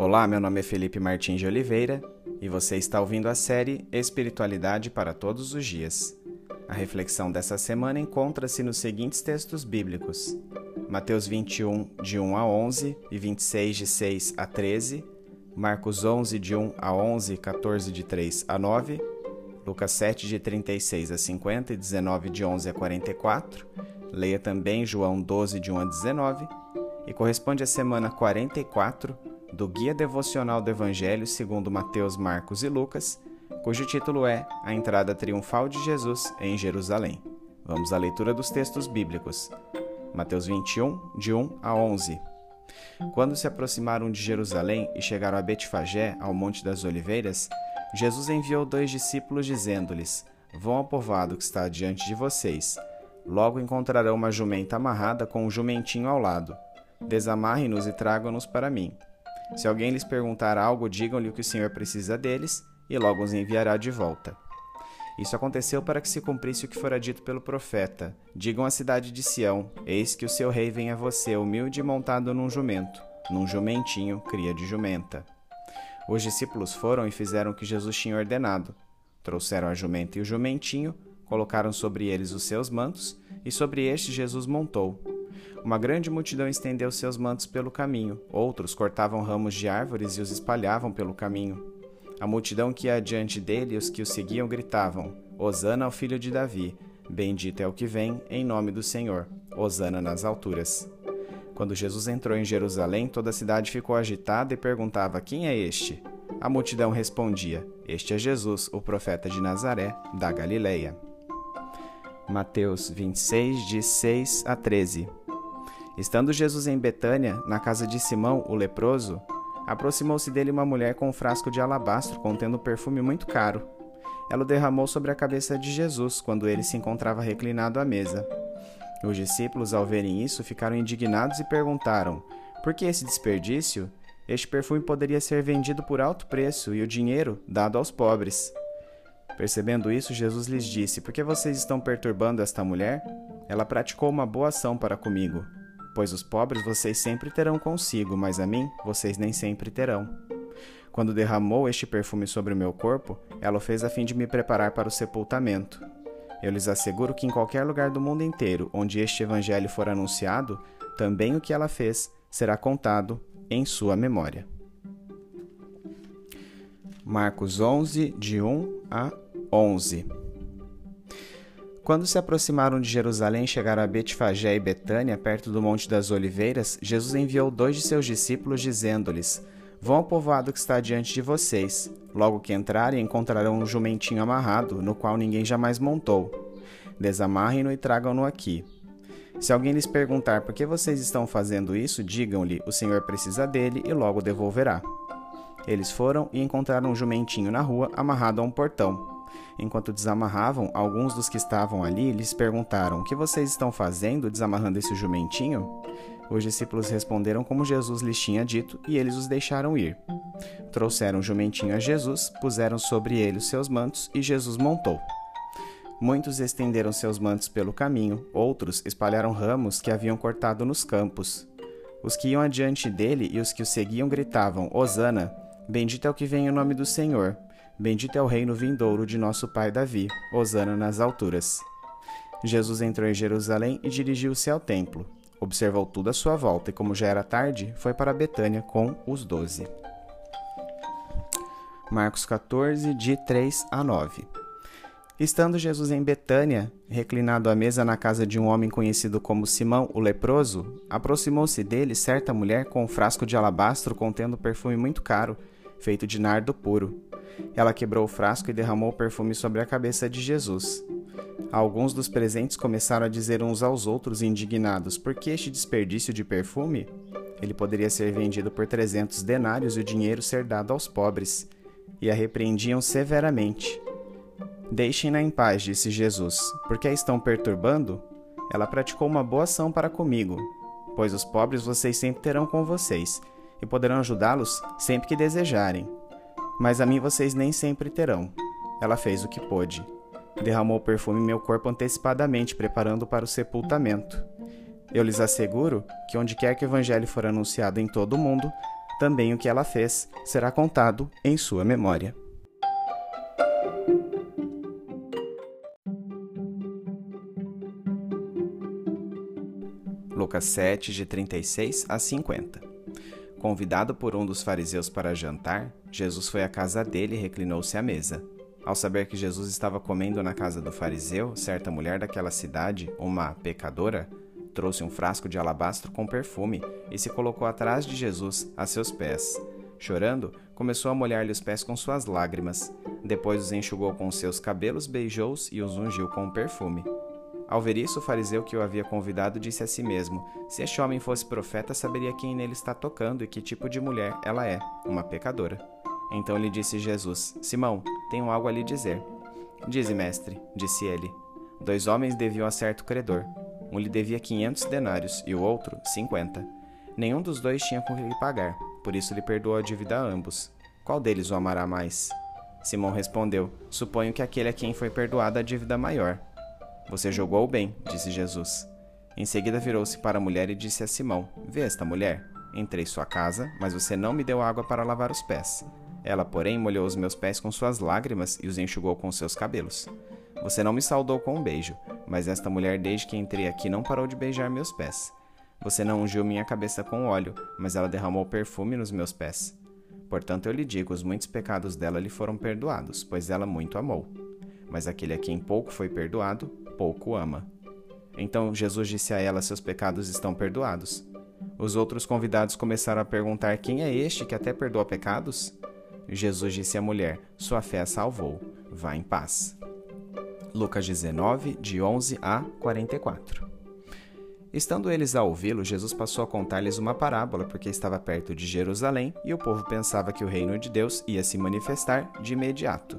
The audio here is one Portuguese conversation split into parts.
Olá, meu nome é Felipe Martins de Oliveira e você está ouvindo a série Espiritualidade para Todos os Dias. A reflexão dessa semana encontra-se nos seguintes textos bíblicos: Mateus 21, de 1 a 11 e 26, de 6 a 13, Marcos 11, de 1 a 11 e 14, de 3 a 9, Lucas 7, de 36 a 50 e 19, de 11 a 44, leia também João 12, de 1 a 19, e corresponde à semana 44 do Guia Devocional do Evangelho segundo Mateus, Marcos e Lucas, cujo título é A Entrada Triunfal de Jesus em Jerusalém. Vamos à leitura dos textos bíblicos. Mateus 21, de 1 a 11. Quando se aproximaram de Jerusalém e chegaram a Betfagé, ao Monte das Oliveiras, Jesus enviou dois discípulos, dizendo-lhes: Vão ao povoado que está diante de vocês. Logo encontrarão uma jumenta amarrada com um jumentinho ao lado. Desamarre-nos e tragam-nos para mim. Se alguém lhes perguntar algo, digam-lhe o que o Senhor precisa deles, e logo os enviará de volta. Isso aconteceu para que se cumprisse o que fora dito pelo profeta: Digam à cidade de Sião: Eis que o seu rei vem a você, humilde e montado num jumento, num jumentinho, cria de jumenta. Os discípulos foram e fizeram o que Jesus tinha ordenado. Trouxeram a jumenta e o jumentinho, colocaram sobre eles os seus mantos, e sobre este Jesus montou. Uma grande multidão estendeu seus mantos pelo caminho, outros cortavam ramos de árvores e os espalhavam pelo caminho. A multidão que ia adiante dele e os que o seguiam gritavam: Hosana ao filho de Davi, bendito é o que vem, em nome do Senhor, Hosana nas alturas. Quando Jesus entrou em Jerusalém, toda a cidade ficou agitada e perguntava: Quem é este? A multidão respondia: Este é Jesus, o profeta de Nazaré, da Galileia. Mateus 26, de 6 a 13. Estando Jesus em Betânia, na casa de Simão, o leproso, aproximou-se dele uma mulher com um frasco de alabastro contendo um perfume muito caro. Ela o derramou sobre a cabeça de Jesus quando ele se encontrava reclinado à mesa. Os discípulos, ao verem isso, ficaram indignados e perguntaram: Por que esse desperdício? Este perfume poderia ser vendido por alto preço e o dinheiro dado aos pobres. Percebendo isso, Jesus lhes disse: Por que vocês estão perturbando esta mulher? Ela praticou uma boa ação para comigo Pois os pobres vocês sempre terão consigo, mas a mim vocês nem sempre terão. Quando derramou este perfume sobre o meu corpo, ela o fez a fim de me preparar para o sepultamento. Eu lhes asseguro que em qualquer lugar do mundo inteiro onde este evangelho for anunciado, também o que ela fez será contado em sua memória. Marcos 11, de 1 a 11. Quando se aproximaram de Jerusalém e chegaram a Betfagé e Betânia, perto do Monte das Oliveiras, Jesus enviou dois de seus discípulos, dizendo-lhes: Vão ao povoado que está diante de vocês. Logo que entrarem, encontrarão um jumentinho amarrado, no qual ninguém jamais montou. Desamarrem-no e tragam-no aqui. Se alguém lhes perguntar por que vocês estão fazendo isso, digam-lhe: O Senhor precisa dele e logo devolverá. Eles foram e encontraram um jumentinho na rua, amarrado a um portão. Enquanto desamarravam, alguns dos que estavam ali lhes perguntaram: O que vocês estão fazendo desamarrando esse jumentinho? Os discípulos responderam como Jesus lhes tinha dito e eles os deixaram ir. Trouxeram o jumentinho a Jesus, puseram sobre ele os seus mantos e Jesus montou. Muitos estenderam seus mantos pelo caminho, outros espalharam ramos que haviam cortado nos campos. Os que iam adiante dele e os que o seguiam gritavam: Hosana! Bendito é o que vem em nome do Senhor. Bendito é o reino vindouro de nosso pai Davi, Hosana nas alturas. Jesus entrou em Jerusalém e dirigiu-se ao templo. Observou tudo à sua volta e, como já era tarde, foi para Betânia com os doze. Marcos 14, de 3 a 9. Estando Jesus em Betânia, reclinado à mesa na casa de um homem conhecido como Simão o leproso, aproximou-se dele certa mulher com um frasco de alabastro contendo perfume muito caro, feito de nardo puro. Ela quebrou o frasco e derramou o perfume sobre a cabeça de Jesus. Alguns dos presentes começaram a dizer uns aos outros, indignados: Por que este desperdício de perfume? Ele poderia ser vendido por trezentos denários e o dinheiro ser dado aos pobres. E a repreendiam severamente. Deixem-na em paz, disse Jesus, porque a estão perturbando? Ela praticou uma boa ação para comigo, pois os pobres vocês sempre terão com vocês, e poderão ajudá-los sempre que desejarem mas a mim vocês nem sempre terão. Ela fez o que pôde. Derramou perfume em meu corpo antecipadamente, preparando para o sepultamento. Eu lhes asseguro que onde quer que o evangelho for anunciado em todo o mundo, também o que ela fez será contado em sua memória. Lucas 7, de 36 a 50. Convidado por um dos fariseus para jantar, Jesus foi à casa dele e reclinou-se à mesa. Ao saber que Jesus estava comendo na casa do fariseu, certa mulher daquela cidade, uma pecadora, trouxe um frasco de alabastro com perfume e se colocou atrás de Jesus, a seus pés. Chorando, começou a molhar-lhe os pés com suas lágrimas. Depois os enxugou com seus cabelos, beijou-os e os ungiu com o perfume. Ao ver isso, o fariseu que o havia convidado disse a si mesmo: Se este homem fosse profeta, saberia quem nele está tocando e que tipo de mulher ela é, uma pecadora. Então lhe disse Jesus: Simão, tenho algo a lhe dizer. Dize, mestre, disse ele. Dois homens deviam a certo credor. Um lhe devia quinhentos denários e o outro cinquenta. Nenhum dos dois tinha com que lhe pagar, por isso lhe perdoou a dívida a ambos. Qual deles o amará mais? Simão respondeu: Suponho que aquele a quem foi perdoada a dívida maior. Você jogou bem, disse Jesus. Em seguida virou-se para a mulher e disse a Simão: Vê esta mulher. Entrei sua casa, mas você não me deu água para lavar os pés. Ela, porém, molhou os meus pés com suas lágrimas e os enxugou com seus cabelos. Você não me saudou com um beijo, mas esta mulher, desde que entrei aqui, não parou de beijar meus pés. Você não ungiu minha cabeça com óleo, mas ela derramou perfume nos meus pés. Portanto, eu lhe digo: os muitos pecados dela lhe foram perdoados, pois ela muito amou. Mas aquele a quem pouco foi perdoado, pouco ama. Então Jesus disse a ela: Seus pecados estão perdoados. Os outros convidados começaram a perguntar: Quem é este que até perdoa pecados? Jesus disse à mulher: Sua fé a salvou. Vá em paz. Lucas 19, de 11 a 44. Estando eles a ouvi-lo, Jesus passou a contar-lhes uma parábola, porque estava perto de Jerusalém e o povo pensava que o reino de Deus ia se manifestar de imediato.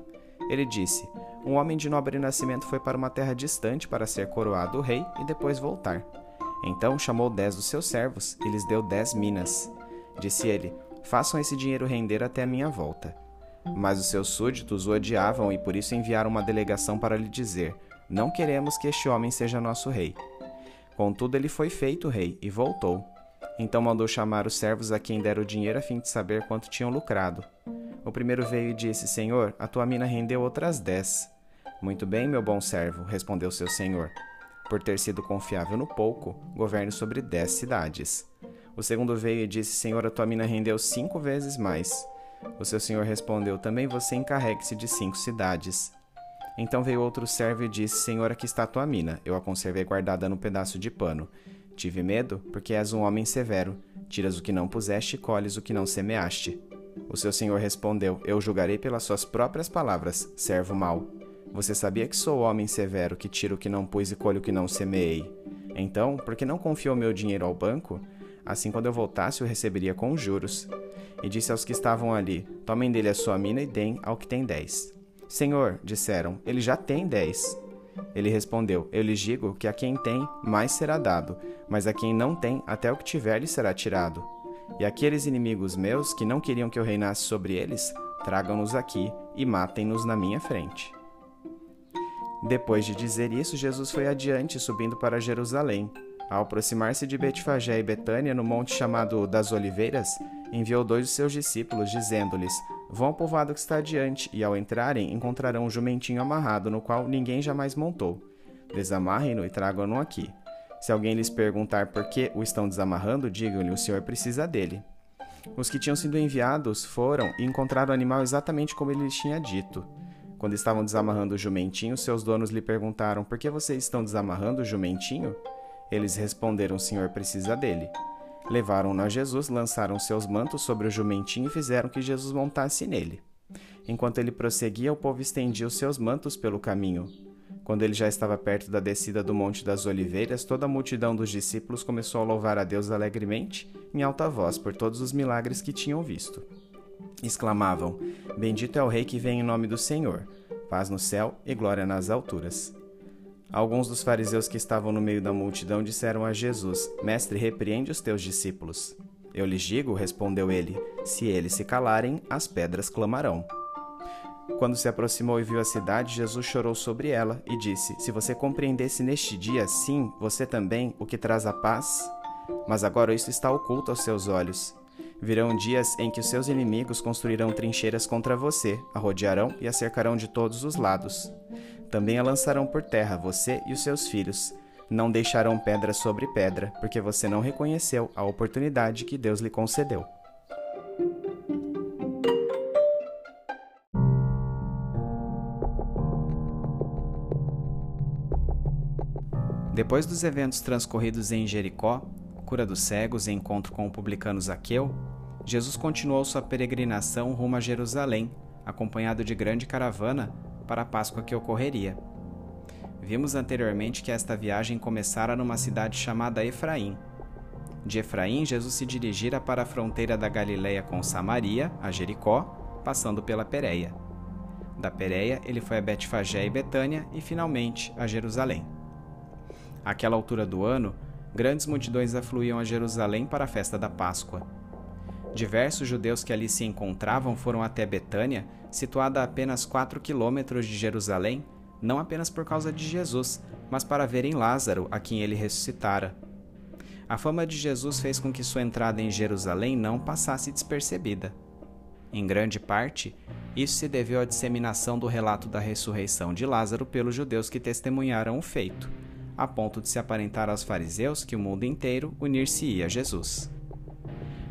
Ele disse: um homem de nobre nascimento foi para uma terra distante para ser coroado rei e depois voltar. Então chamou dez dos seus servos e lhes deu dez minas. Disse ele: Façam esse dinheiro render até a minha volta. Mas os seus súditos o odiavam e por isso enviaram uma delegação para lhe dizer: Não queremos que este homem seja nosso rei. Contudo, ele foi feito rei e voltou. Então mandou chamar os servos a quem dera o dinheiro a fim de saber quanto tinham lucrado. O primeiro veio e disse: Senhor, a tua mina rendeu outras dez. Muito bem, meu bom servo, respondeu seu senhor. Por ter sido confiável no pouco, governe sobre dez cidades. O segundo veio e disse: Senhor, a tua mina rendeu cinco vezes mais. O seu senhor respondeu: Também você encarregue-se de cinco cidades. Então veio outro servo e disse: Senhor, aqui está a tua mina. Eu a conservei guardada no pedaço de pano. Tive medo, porque és um homem severo. Tiras o que não puseste e colhes o que não semeaste. O seu senhor respondeu: Eu julgarei pelas suas próprias palavras, servo mau. Você sabia que sou homem severo, que tiro o que não pus e colho o que não semeei. Então, por que não confiou meu dinheiro ao banco? Assim, quando eu voltasse, o receberia com juros. E disse aos que estavam ali: Tomem dele a sua mina e deem ao que tem dez. Senhor, disseram, ele já tem dez. Ele respondeu: Eu lhes digo que a quem tem, mais será dado, mas a quem não tem, até o que tiver lhe será tirado. E aqueles inimigos meus que não queriam que eu reinasse sobre eles, tragam-nos aqui e matem-nos na minha frente. Depois de dizer isso, Jesus foi adiante, subindo para Jerusalém. Ao aproximar-se de Betfagé e Betânia, no monte chamado das Oliveiras, enviou dois de seus discípulos, dizendo-lhes: Vão ao povoado que está adiante, e ao entrarem encontrarão um jumentinho amarrado, no qual ninguém jamais montou. Desamarrem-no e tragam-no aqui. Se alguém lhes perguntar por que o estão desamarrando, digam-lhe: o senhor precisa dele. Os que tinham sido enviados foram e encontraram o animal exatamente como ele lhes tinha dito. Quando estavam desamarrando o jumentinho, seus donos lhe perguntaram: Por que vocês estão desamarrando o jumentinho? Eles responderam: O senhor precisa dele. Levaram-no a Jesus, lançaram seus mantos sobre o jumentinho e fizeram que Jesus montasse nele. Enquanto ele prosseguia, o povo estendia os seus mantos pelo caminho. Quando ele já estava perto da descida do Monte das Oliveiras, toda a multidão dos discípulos começou a louvar a Deus alegremente, em alta voz, por todos os milagres que tinham visto. Exclamavam: Bendito é o Rei que vem em nome do Senhor, paz no céu e glória nas alturas. Alguns dos fariseus que estavam no meio da multidão disseram a Jesus: Mestre, repreende os teus discípulos. Eu lhes digo, respondeu ele: se eles se calarem, as pedras clamarão. Quando se aproximou e viu a cidade, Jesus chorou sobre ela e disse: Se você compreendesse neste dia, sim, você também, o que traz a paz. Mas agora isso está oculto aos seus olhos. Virão dias em que os seus inimigos construirão trincheiras contra você, a rodearão e a cercarão de todos os lados. Também a lançarão por terra, você e os seus filhos. Não deixarão pedra sobre pedra, porque você não reconheceu a oportunidade que Deus lhe concedeu. Depois dos eventos transcorridos em Jericó, cura dos cegos e encontro com o publicano Zaqueu, Jesus continuou sua peregrinação rumo a Jerusalém, acompanhado de grande caravana para a Páscoa que ocorreria. Vimos anteriormente que esta viagem começara numa cidade chamada Efraim. De Efraim, Jesus se dirigira para a fronteira da Galileia com Samaria, a Jericó, passando pela Pérea. Da Pérea, ele foi a Betfagé e Betânia e finalmente a Jerusalém. Àquela altura do ano, grandes multidões afluíam a Jerusalém para a festa da Páscoa. Diversos judeus que ali se encontravam foram até Betânia, situada a apenas 4 quilômetros de Jerusalém, não apenas por causa de Jesus, mas para verem Lázaro, a quem ele ressuscitara. A fama de Jesus fez com que sua entrada em Jerusalém não passasse despercebida. Em grande parte, isso se deveu à disseminação do relato da ressurreição de Lázaro pelos judeus que testemunharam o feito, a ponto de se aparentar aos fariseus que o mundo inteiro unir-se-ia a Jesus.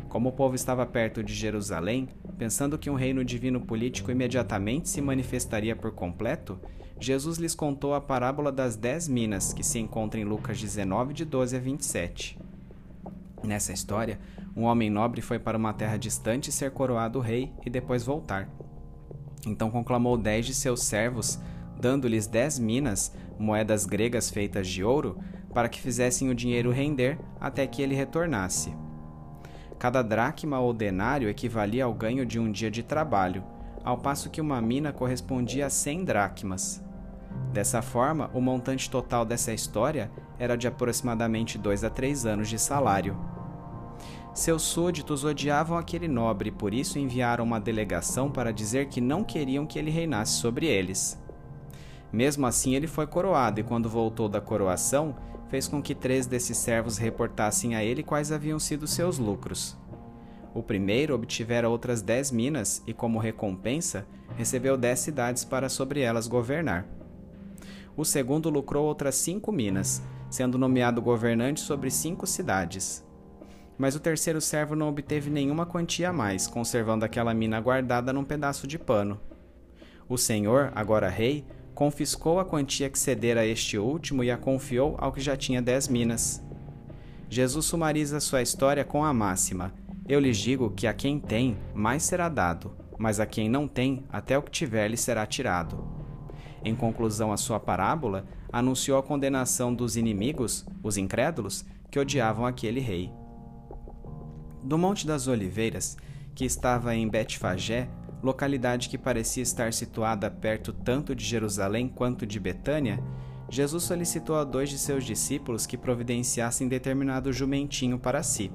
Como o povo estava perto de Jerusalém, pensando que um reino divino político imediatamente se manifestaria por completo, Jesus lhes contou a parábola das dez minas, que se encontra em Lucas 19, de 12 a 27. Nessa história, um homem nobre foi para uma terra distante ser coroado rei e depois voltar. Então conclamou dez de seus servos, dando-lhes dez minas, moedas gregas feitas de ouro, para que fizessem o dinheiro render até que ele retornasse. Cada dracma ou denário equivalia ao ganho de um dia de trabalho, ao passo que uma mina correspondia a 100 dracmas. Dessa forma, o montante total dessa história era de aproximadamente dois a três anos de salário. Seus súditos odiavam aquele nobre por isso enviaram uma delegação para dizer que não queriam que ele reinasse sobre eles. Mesmo assim, ele foi coroado e, quando voltou da coroação, fez com que três desses servos reportassem a ele quais haviam sido seus lucros. O primeiro obtivera outras dez minas e, como recompensa, recebeu dez cidades para sobre elas governar. O segundo lucrou outras cinco minas, sendo nomeado governante sobre cinco cidades. Mas o terceiro servo não obteve nenhuma quantia a mais, conservando aquela mina guardada num pedaço de pano. O senhor, agora rei, confiscou a quantia que cedera a este último e a confiou ao que já tinha dez minas. Jesus sumariza sua história com a máxima: Eu lhes digo que a quem tem, mais será dado, mas a quem não tem, até o que tiver lhe será tirado. Em conclusão à sua parábola, anunciou a condenação dos inimigos, os incrédulos, que odiavam aquele rei. Do Monte das Oliveiras, que estava em Betfagé, localidade que parecia estar situada perto tanto de Jerusalém quanto de Betânia, Jesus solicitou a dois de seus discípulos que providenciassem determinado jumentinho para si.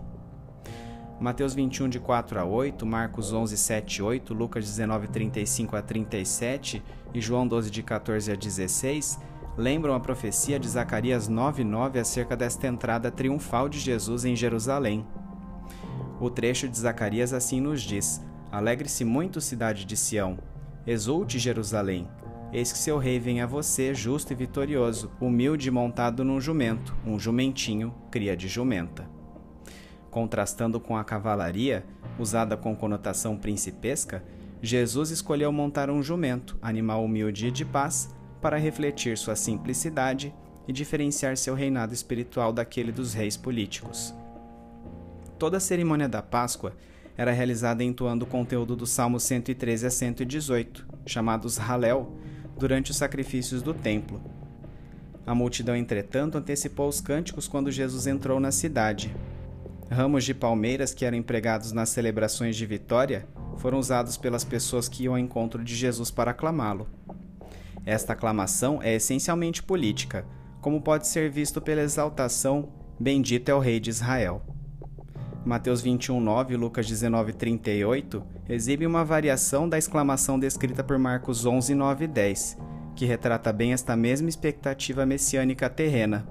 Mateus 21, de 4 a 8, Marcos 11, 7 8, Lucas 19, 35 a 37 e João 12, de 14 a 16 lembram a profecia de Zacarias 9, 9 acerca desta entrada triunfal de Jesus em Jerusalém. O trecho de Zacarias assim nos diz: Alegre-se muito, cidade de Sião. Exulte, Jerusalém. Eis que seu rei vem a você, justo e vitorioso, humilde montado num jumento, um jumentinho, cria de jumenta. Contrastando com a cavalaria, usada com conotação principesca, Jesus escolheu montar um jumento, animal humilde e de paz, para refletir sua simplicidade e diferenciar seu reinado espiritual daquele dos reis políticos. Toda a cerimônia da Páscoa era realizada entoando o conteúdo do Salmo 113 a 118, chamados Halel, durante os sacrifícios do templo. A multidão, entretanto, antecipou os cânticos quando Jesus entrou na cidade. Ramos de palmeiras que eram empregados nas celebrações de vitória foram usados pelas pessoas que iam ao encontro de Jesus para aclamá-lo. Esta aclamação é essencialmente política, como pode ser visto pela exaltação Bendito é o Rei de Israel. Mateus 21, 9 e Lucas 19, 38 exibe uma variação da exclamação descrita por Marcos 11, 9 e 10, que retrata bem esta mesma expectativa messiânica terrena.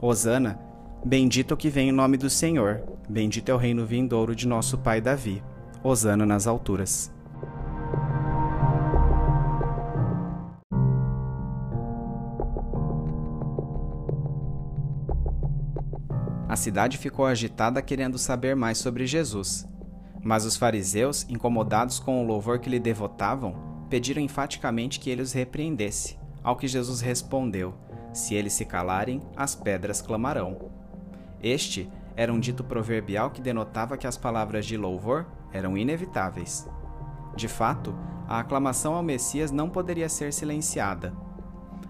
Hosana, bendito que vem em nome do Senhor, Bendito é o reino vindouro de nosso pai Davi. Hosana nas alturas. A cidade ficou agitada querendo saber mais sobre Jesus. Mas os fariseus, incomodados com o louvor que lhe devotavam, pediram enfaticamente que ele os repreendesse, ao que Jesus respondeu: Se eles se calarem, as pedras clamarão. Este era um dito proverbial que denotava que as palavras de louvor eram inevitáveis. De fato, a aclamação ao Messias não poderia ser silenciada.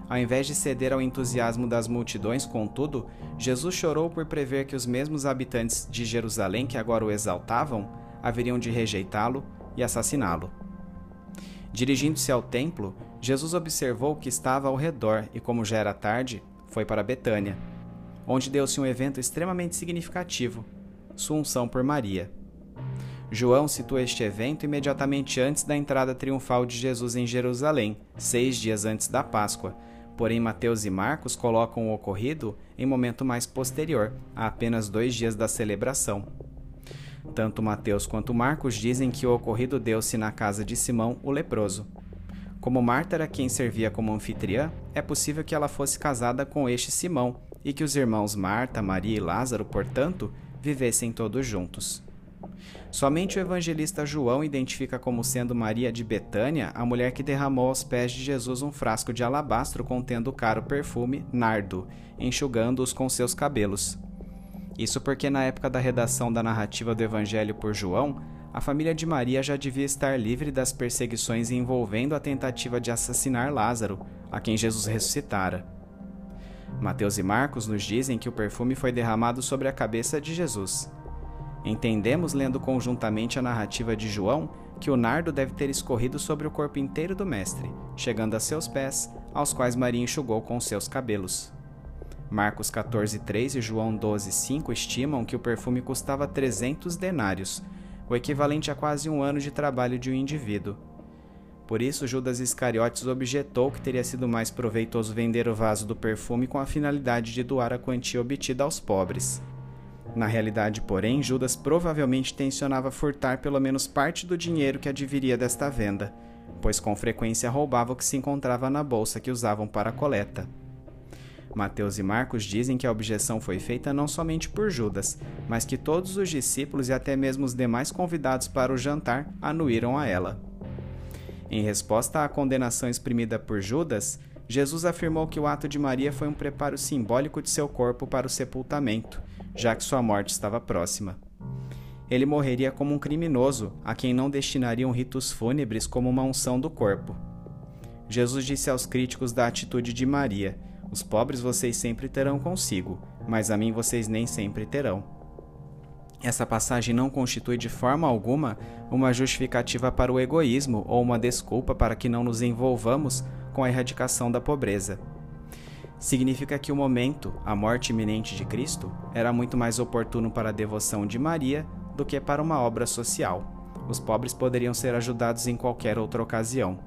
Ao invés de ceder ao entusiasmo das multidões, contudo, Jesus chorou por prever que os mesmos habitantes de Jerusalém que agora o exaltavam haveriam de rejeitá-lo e assassiná-lo. Dirigindo-se ao templo, Jesus observou o que estava ao redor e, como já era tarde, foi para Betânia onde deu-se um evento extremamente significativo, sua unção por Maria. João situa este evento imediatamente antes da entrada triunfal de Jesus em Jerusalém, seis dias antes da Páscoa, porém Mateus e Marcos colocam o ocorrido em momento mais posterior, a apenas dois dias da celebração. Tanto Mateus quanto Marcos dizem que o ocorrido deu-se na casa de Simão, o leproso. Como Marta era quem servia como anfitriã, é possível que ela fosse casada com este Simão, e que os irmãos Marta, Maria e Lázaro, portanto, vivessem todos juntos. Somente o evangelista João identifica como sendo Maria de Betânia a mulher que derramou aos pés de Jesus um frasco de alabastro contendo o caro perfume nardo, enxugando-os com seus cabelos. Isso porque na época da redação da narrativa do evangelho por João, a família de Maria já devia estar livre das perseguições envolvendo a tentativa de assassinar Lázaro, a quem Jesus ressuscitara. Mateus e Marcos nos dizem que o perfume foi derramado sobre a cabeça de Jesus. Entendemos, lendo conjuntamente a narrativa de João, que o nardo deve ter escorrido sobre o corpo inteiro do Mestre, chegando a seus pés, aos quais Maria enxugou com seus cabelos. Marcos 14,3 e João 12,5 estimam que o perfume custava 300 denários, o equivalente a quase um ano de trabalho de um indivíduo. Por isso, Judas Iscariotes objetou que teria sido mais proveitoso vender o vaso do perfume com a finalidade de doar a quantia obtida aos pobres. Na realidade, porém, Judas provavelmente tensionava furtar pelo menos parte do dinheiro que adviria desta venda, pois com frequência roubava o que se encontrava na bolsa que usavam para a coleta. Mateus e Marcos dizem que a objeção foi feita não somente por Judas, mas que todos os discípulos e até mesmo os demais convidados para o jantar anuíram a ela. Em resposta à condenação exprimida por Judas, Jesus afirmou que o ato de Maria foi um preparo simbólico de seu corpo para o sepultamento, já que sua morte estava próxima. Ele morreria como um criminoso, a quem não destinariam ritos fúnebres como uma unção do corpo. Jesus disse aos críticos da atitude de Maria: Os pobres vocês sempre terão consigo, mas a mim vocês nem sempre terão. Essa passagem não constitui de forma alguma uma justificativa para o egoísmo ou uma desculpa para que não nos envolvamos com a erradicação da pobreza. Significa que o momento, a morte iminente de Cristo, era muito mais oportuno para a devoção de Maria do que para uma obra social. Os pobres poderiam ser ajudados em qualquer outra ocasião.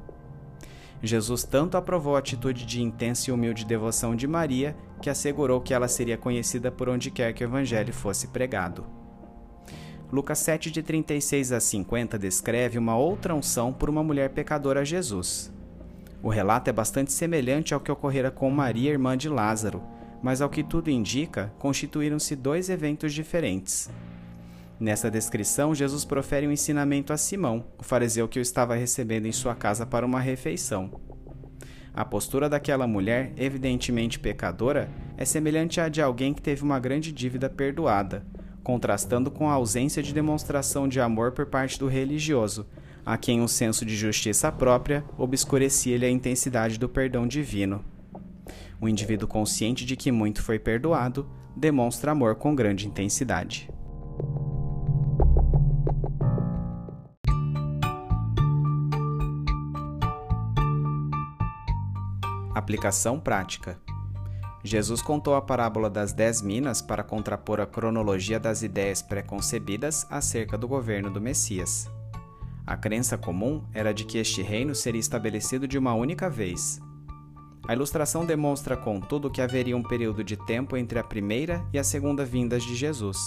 Jesus tanto aprovou a atitude de intensa e humilde devoção de Maria que assegurou que ela seria conhecida por onde quer que o Evangelho fosse pregado. Lucas 7, de 36 a 50, descreve uma outra unção por uma mulher pecadora a Jesus. O relato é bastante semelhante ao que ocorrera com Maria, irmã de Lázaro, mas ao que tudo indica, constituíram-se dois eventos diferentes. Nessa descrição, Jesus profere um ensinamento a Simão, o fariseu que o estava recebendo em sua casa para uma refeição. A postura daquela mulher, evidentemente pecadora, é semelhante à de alguém que teve uma grande dívida perdoada, contrastando com a ausência de demonstração de amor por parte do religioso, a quem um senso de justiça própria obscurecia-lhe a intensidade do perdão divino. O indivíduo consciente de que muito foi perdoado demonstra amor com grande intensidade. Aplicação prática. Jesus contou a parábola das dez minas para contrapor a cronologia das ideias preconcebidas acerca do governo do Messias. A crença comum era de que este reino seria estabelecido de uma única vez. A ilustração demonstra, contudo, que haveria um período de tempo entre a primeira e a segunda vindas de Jesus,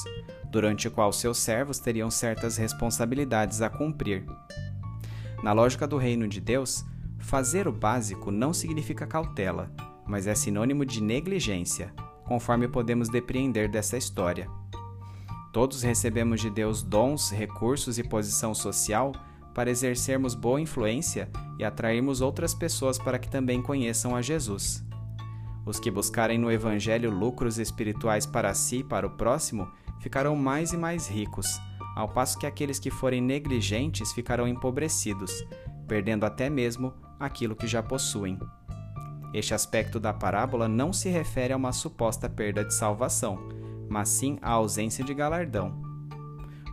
durante o qual seus servos teriam certas responsabilidades a cumprir. Na lógica do reino de Deus, fazer o básico não significa cautela, mas é sinônimo de negligência, conforme podemos depreender dessa história. Todos recebemos de Deus dons, recursos e posição social para exercermos boa influência e atrairmos outras pessoas para que também conheçam a Jesus. Os que buscarem no Evangelho lucros espirituais para si e para o próximo ficarão mais e mais ricos, ao passo que aqueles que forem negligentes ficarão empobrecidos, perdendo até mesmo aquilo que já possuem. Este aspecto da parábola não se refere a uma suposta perda de salvação, mas sim à ausência de galardão.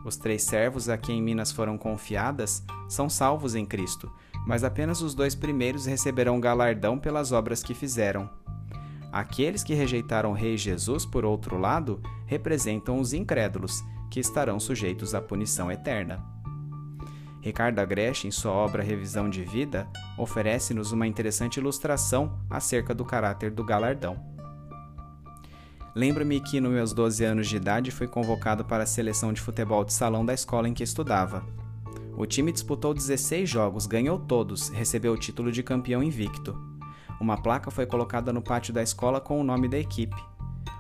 Os três servos a quem Minas foram confiadas são salvos em Cristo, mas apenas os dois primeiros receberão galardão pelas obras que fizeram. Aqueles que rejeitaram o Rei Jesus, por outro lado, representam os incrédulos, que estarão sujeitos à punição eterna. Ricardo Agreste, em sua obra Revisão de Vida, oferece-nos uma interessante ilustração acerca do caráter do galardão. Lembro-me que, nos meus 12 anos de idade, fui convocado para a seleção de futebol de salão da escola em que estudava. O time disputou 16 jogos, ganhou todos, recebeu o título de campeão invicto. Uma placa foi colocada no pátio da escola com o nome da equipe.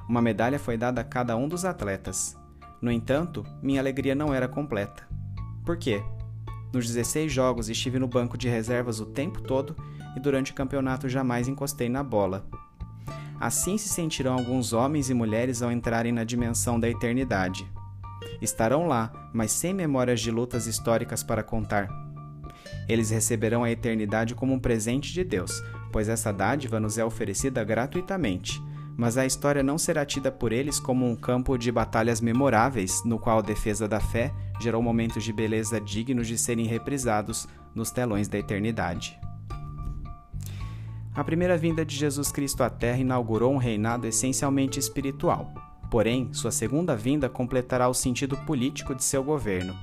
Uma medalha foi dada a cada um dos atletas. No entanto, minha alegria não era completa. Por quê? Nos 16 jogos estive no banco de reservas o tempo todo e durante o campeonato jamais encostei na bola. Assim se sentirão alguns homens e mulheres ao entrarem na dimensão da eternidade. Estarão lá, mas sem memórias de lutas históricas para contar. Eles receberão a eternidade como um presente de Deus, pois essa dádiva nos é oferecida gratuitamente. Mas a história não será tida por eles como um campo de batalhas memoráveis, no qual a defesa da fé gerou momentos de beleza dignos de serem reprisados nos telões da eternidade. A primeira vinda de Jesus Cristo à Terra inaugurou um reinado essencialmente espiritual. Porém, sua segunda vinda completará o sentido político de seu governo.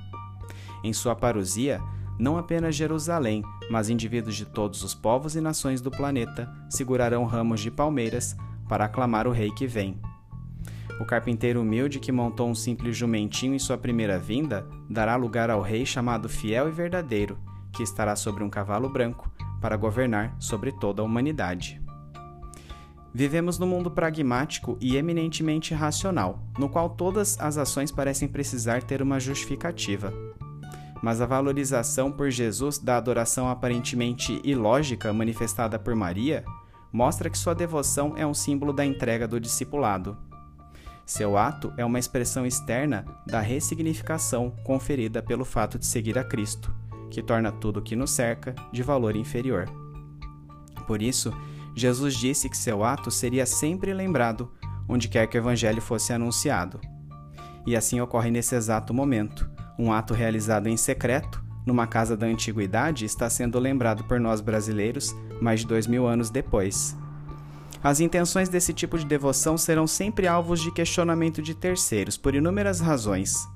Em sua parousia, não apenas Jerusalém, mas indivíduos de todos os povos e nações do planeta segurarão ramos de palmeiras para aclamar o rei que vem. O carpinteiro humilde que montou um simples jumentinho em sua primeira vinda dará lugar ao rei chamado Fiel e Verdadeiro, que estará sobre um cavalo branco, para governar sobre toda a humanidade. Vivemos num mundo pragmático e eminentemente racional, no qual todas as ações parecem precisar ter uma justificativa. Mas a valorização por Jesus da adoração aparentemente ilógica manifestada por Maria mostra que sua devoção é um símbolo da entrega do discipulado. Seu ato é uma expressão externa da ressignificação conferida pelo fato de seguir a Cristo que torna tudo o que nos cerca de valor inferior. Por isso, Jesus disse que seu ato seria sempre lembrado onde quer que o Evangelho fosse anunciado. E assim ocorre nesse exato momento. Um ato realizado em secreto, numa casa da antiguidade, está sendo lembrado por nós brasileiros mais de dois mil anos depois. As intenções desse tipo de devoção serão sempre alvos de questionamento de terceiros, por inúmeras razões.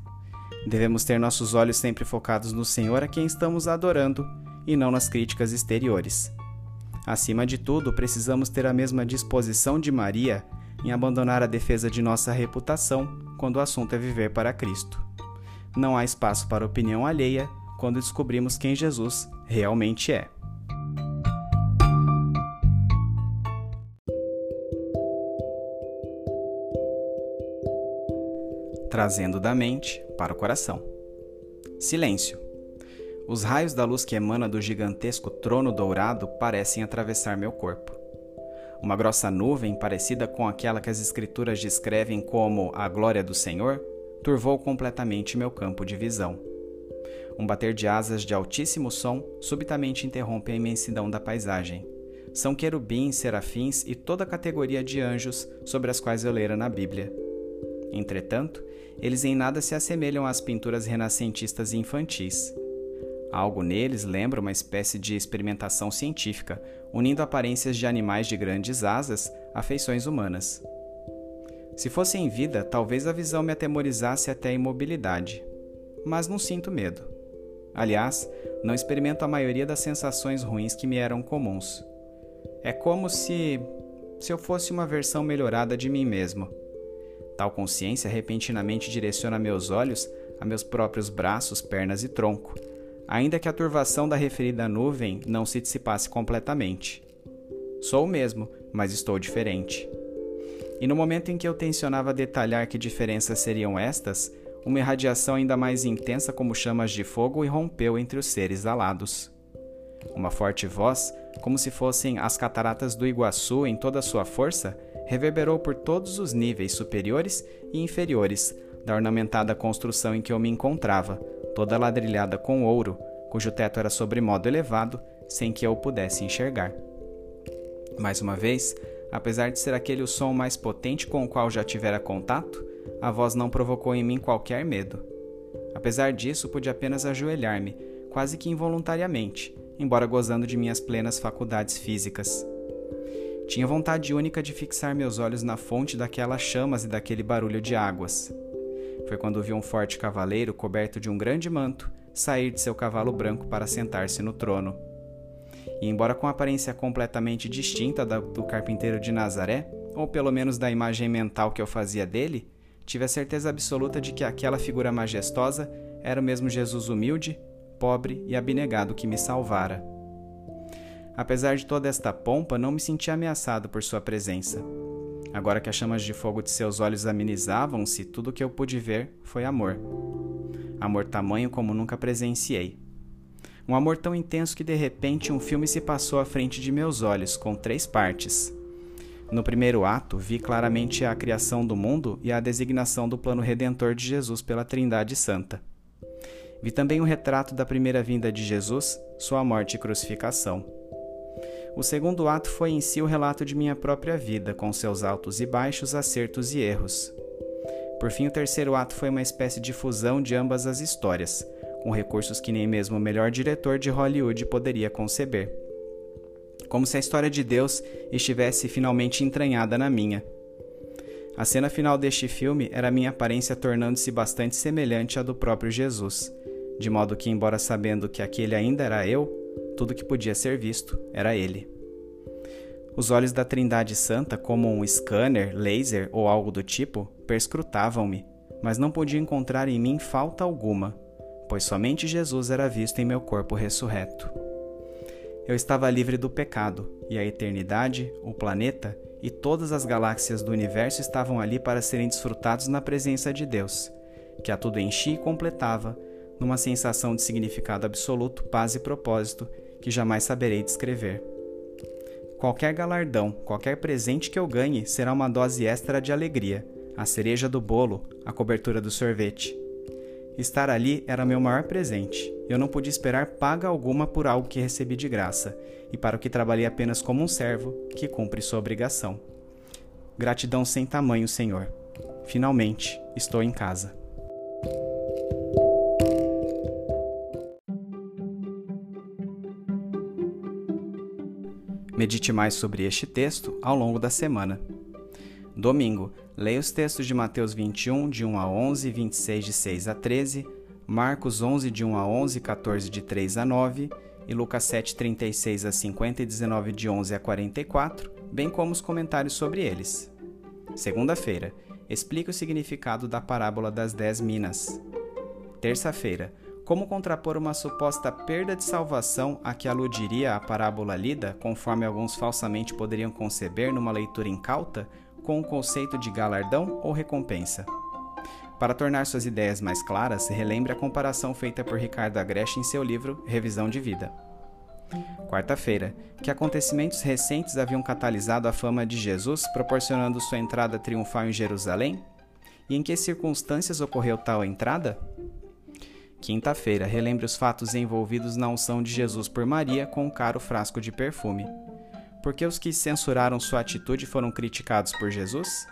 Devemos ter nossos olhos sempre focados no Senhor a quem estamos adorando e não nas críticas exteriores. Acima de tudo, precisamos ter a mesma disposição de Maria em abandonar a defesa de nossa reputação quando o assunto é viver para Cristo. Não há espaço para opinião alheia quando descobrimos quem Jesus realmente é. Trazendo da mente para o coração. Silêncio. Os raios da luz que emana do gigantesco trono dourado parecem atravessar meu corpo. Uma grossa nuvem, parecida com aquela que as Escrituras descrevem como a glória do Senhor, turvou completamente meu campo de visão. Um bater de asas de altíssimo som subitamente interrompe a imensidão da paisagem. São querubins, serafins e toda a categoria de anjos sobre as quais eu lera na Bíblia. Entretanto, eles em nada se assemelham às pinturas renascentistas infantis. Algo neles lembra uma espécie de experimentação científica, unindo aparências de animais de grandes asas a feições humanas. Se fosse em vida, talvez a visão me atemorizasse até a imobilidade. Mas não sinto medo. Aliás, não experimento a maioria das sensações ruins que me eram comuns. É como se se eu fosse uma versão melhorada de mim mesmo. Tal consciência repentinamente direciona meus olhos a meus próprios braços, pernas e tronco, ainda que a turvação da referida nuvem não se dissipasse completamente. Sou o mesmo, mas estou diferente. E no momento em que eu tensionava detalhar que diferenças seriam estas, uma irradiação ainda mais intensa como chamas de fogo irrompeu entre os seres alados. Uma forte voz, como se fossem as cataratas do Iguaçu em toda a sua força, reverberou por todos os níveis superiores e inferiores da ornamentada construção em que eu me encontrava, toda ladrilhada com ouro, cujo teto era sobremodo elevado, sem que eu pudesse enxergar. Mais uma vez, apesar de ser aquele o som mais potente com o qual já tivera contato, a voz não provocou em mim qualquer medo. Apesar disso, pude apenas ajoelhar-me, quase que involuntariamente, embora gozando de minhas plenas faculdades físicas. Tinha vontade única de fixar meus olhos na fonte daquelas chamas e daquele barulho de águas. Foi quando vi um forte cavaleiro coberto de um grande manto sair de seu cavalo branco para sentar-se no trono. E, embora com aparência completamente distinta da do carpinteiro de Nazaré, ou pelo menos da imagem mental que eu fazia dele, tive a certeza absoluta de que aquela figura majestosa era o mesmo Jesus humilde, pobre e abnegado que me salvara. Apesar de toda esta pompa, não me senti ameaçado por sua presença. Agora que as chamas de fogo de seus olhos amenizavam-se, tudo o que eu pude ver foi amor. Amor tamanho como nunca presenciei. Um amor tão intenso que de repente um filme se passou à frente de meus olhos, com três partes. No primeiro ato, vi claramente a criação do mundo e a designação do plano redentor de Jesus pela Trindade Santa. Vi também o retrato da primeira vinda de Jesus, sua morte e crucificação. O segundo ato foi em si o relato de minha própria vida, com seus altos e baixos, acertos e erros. Por fim, o terceiro ato foi uma espécie de fusão de ambas as histórias, com recursos que nem mesmo o melhor diretor de Hollywood poderia conceber. Como se a história de Deus estivesse finalmente entranhada na minha. A cena final deste filme era minha aparência tornando-se bastante semelhante à do próprio Jesus de modo que, embora sabendo que aquele ainda era eu, tudo que podia ser visto era ele. Os olhos da Trindade Santa, como um scanner, laser ou algo do tipo, perscrutavam-me, mas não podia encontrar em mim falta alguma, pois somente Jesus era visto em meu corpo ressurreto. Eu estava livre do pecado, e a eternidade, o planeta e todas as galáxias do universo estavam ali para serem desfrutados na presença de Deus, que a tudo enchia e completava numa sensação de significado absoluto, paz e propósito que jamais saberei descrever. Qualquer galardão, qualquer presente que eu ganhe será uma dose extra de alegria, a cereja do bolo, a cobertura do sorvete. Estar ali era meu maior presente. Eu não podia esperar paga alguma por algo que recebi de graça, e para o que trabalhei apenas como um servo que cumpre sua obrigação. Gratidão sem tamanho, Senhor. Finalmente, estou em casa. Medite mais sobre este texto ao longo da semana. Domingo, leia os textos de Mateus 21, de 1 a 11, 26, de 6 a 13, Marcos 11, de 1 a 11, 14, de 3 a 9 e Lucas 7, 36 a 50 e 19, de 11 a 44, bem como os comentários sobre eles. Segunda-feira, explique o significado da parábola das dez minas. Terça-feira, como contrapor uma suposta perda de salvação a que aludiria a parábola lida, conforme alguns falsamente poderiam conceber numa leitura incauta, com o conceito de galardão ou recompensa? Para tornar suas ideias mais claras, relembre a comparação feita por Ricardo Agreste em seu livro Revisão de Vida. Quarta-feira, que acontecimentos recentes haviam catalisado a fama de Jesus, proporcionando sua entrada triunfal em Jerusalém? E em que circunstâncias ocorreu tal entrada? Quinta-feira, relembre os fatos envolvidos na unção de Jesus por Maria com um caro frasco de perfume. Por que os que censuraram sua atitude foram criticados por Jesus?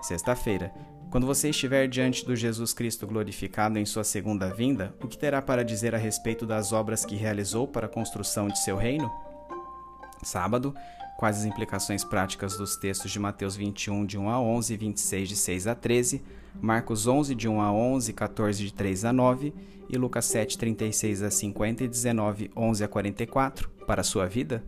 Sexta-feira, quando você estiver diante do Jesus Cristo glorificado em sua segunda vinda, o que terá para dizer a respeito das obras que realizou para a construção de seu reino? Sábado, quais as implicações práticas dos textos de Mateus 21, de 1 a 11 e 26, de 6 a 13, Marcos 11, de 1 a 11, 14, de 3 a 9 e Lucas 7, 36 a 50 e 19, 11 a 44 para a sua vida?